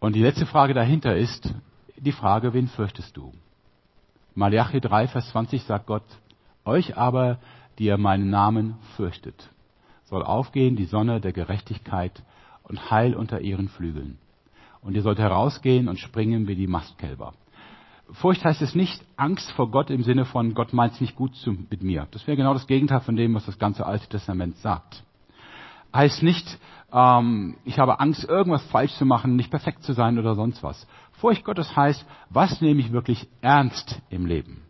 A: Und die letzte Frage dahinter ist die Frage, wen fürchtest du? Malachi 3, Vers 20 sagt Gott, euch aber, die ihr meinen Namen fürchtet, soll aufgehen die Sonne der Gerechtigkeit und Heil unter ihren Flügeln. Und ihr sollt herausgehen und springen wie die Mastkälber. Furcht heißt es nicht Angst vor Gott im Sinne von Gott meint es nicht gut mit mir. Das wäre genau das Gegenteil von dem, was das ganze Alte Testament sagt. Heißt nicht, ähm, ich habe Angst, irgendwas falsch zu machen, nicht perfekt zu sein oder sonst was. Furcht Gottes heißt, was nehme ich wirklich ernst im Leben?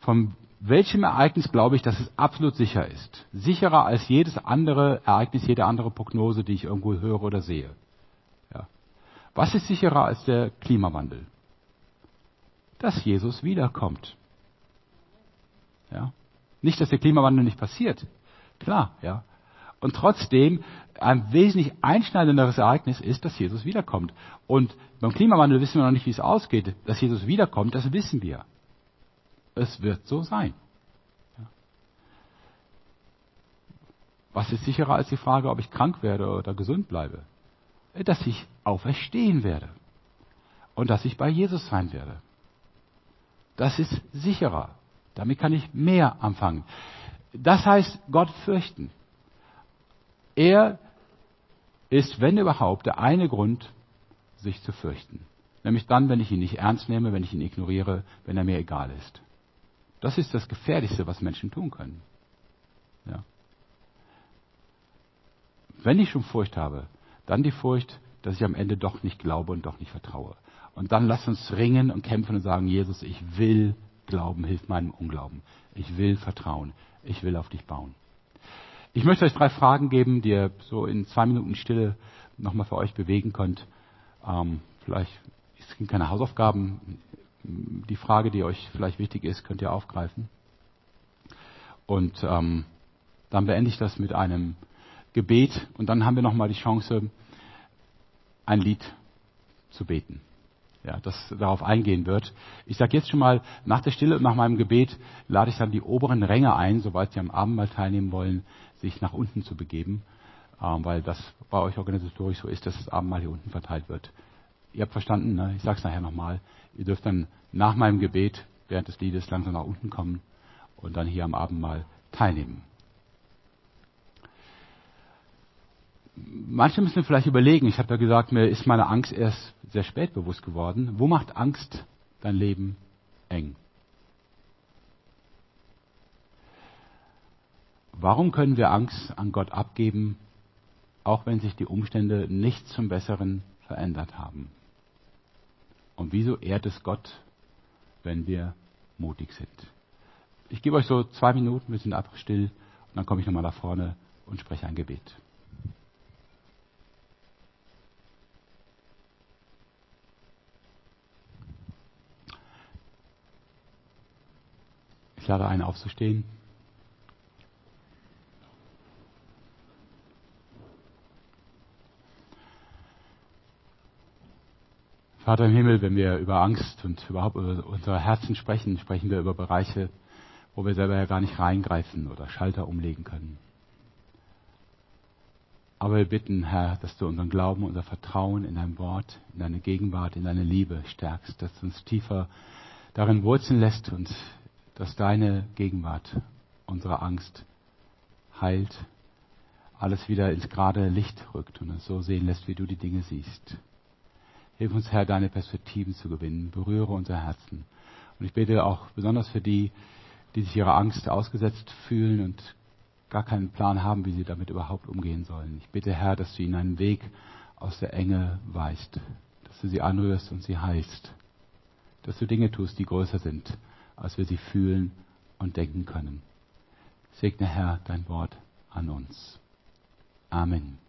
A: Von welchem Ereignis glaube ich, dass es absolut sicher ist? Sicherer als jedes andere Ereignis, jede andere Prognose, die ich irgendwo höre oder sehe. Ja. Was ist sicherer als der Klimawandel? Dass Jesus wiederkommt. Ja. Nicht, dass der Klimawandel nicht passiert. Klar, ja. Und trotzdem, ein wesentlich einschneidenderes Ereignis ist, dass Jesus wiederkommt. Und beim Klimawandel wissen wir noch nicht, wie es ausgeht. Dass Jesus wiederkommt, das wissen wir. Es wird so sein. Was ist sicherer als die Frage, ob ich krank werde oder gesund bleibe? Dass ich auferstehen werde. Und dass ich bei Jesus sein werde. Das ist sicherer. Damit kann ich mehr anfangen. Das heißt, Gott fürchten. Er ist, wenn überhaupt, der eine Grund, sich zu fürchten. Nämlich dann, wenn ich ihn nicht ernst nehme, wenn ich ihn ignoriere, wenn er mir egal ist. Das ist das Gefährlichste, was Menschen tun können. Ja. Wenn ich schon Furcht habe, dann die Furcht, dass ich am Ende doch nicht glaube und doch nicht vertraue. Und dann lass uns ringen und kämpfen und sagen, Jesus, ich will glauben, hilf meinem Unglauben. Ich will vertrauen. Ich will auf dich bauen. Ich möchte euch drei Fragen geben, die ihr so in zwei Minuten Stille nochmal für euch bewegen könnt. Ähm, vielleicht, es sind keine Hausaufgaben. Die Frage, die euch vielleicht wichtig ist, könnt ihr aufgreifen. Und ähm, dann beende ich das mit einem Gebet und dann haben wir nochmal die Chance, ein Lied zu beten. Ja, das darauf eingehen wird. Ich sage jetzt schon mal, nach der Stille und nach meinem Gebet lade ich dann die oberen Ränge ein, soweit sie am Abendmahl teilnehmen wollen, sich nach unten zu begeben, ähm, weil das bei euch organisatorisch so ist, dass das Abendmahl hier unten verteilt wird. Ihr habt verstanden, ne? ich sage es nachher nochmal. Ihr dürft dann nach meinem Gebet während des Liedes langsam nach unten kommen und dann hier am Abendmahl teilnehmen. Manche müssen vielleicht überlegen, ich habe ja gesagt, mir ist meine Angst erst sehr spät bewusst geworden. Wo macht Angst dein Leben eng? Warum können wir Angst an Gott abgeben, auch wenn sich die Umstände nicht zum Besseren verändert haben? Und wieso ehrt es Gott, wenn wir mutig sind? Ich gebe euch so zwei Minuten, wir sind einfach still und dann komme ich nochmal nach vorne und spreche ein Gebet. Ich lade ein, aufzustehen. Vater im Himmel, wenn wir über Angst und überhaupt über unsere Herzen sprechen, sprechen wir über Bereiche, wo wir selber ja gar nicht reingreifen oder Schalter umlegen können. Aber wir bitten, Herr, dass du unseren Glauben, unser Vertrauen in dein Wort, in deine Gegenwart, in deine Liebe stärkst, dass du uns tiefer darin wurzeln lässt und dass deine Gegenwart unsere Angst heilt, alles wieder ins gerade Licht rückt und uns so sehen lässt, wie du die Dinge siehst. Hilf uns, Herr, deine Perspektiven zu gewinnen. Berühre unser Herzen. Und ich bete auch besonders für die, die sich ihrer Angst ausgesetzt fühlen und gar keinen Plan haben, wie sie damit überhaupt umgehen sollen. Ich bitte, Herr, dass du ihnen einen Weg aus der Enge weist, dass du sie anrührst und sie heilst, dass du Dinge tust, die größer sind, als wir sie fühlen und denken können. Segne, Herr, dein Wort an uns. Amen.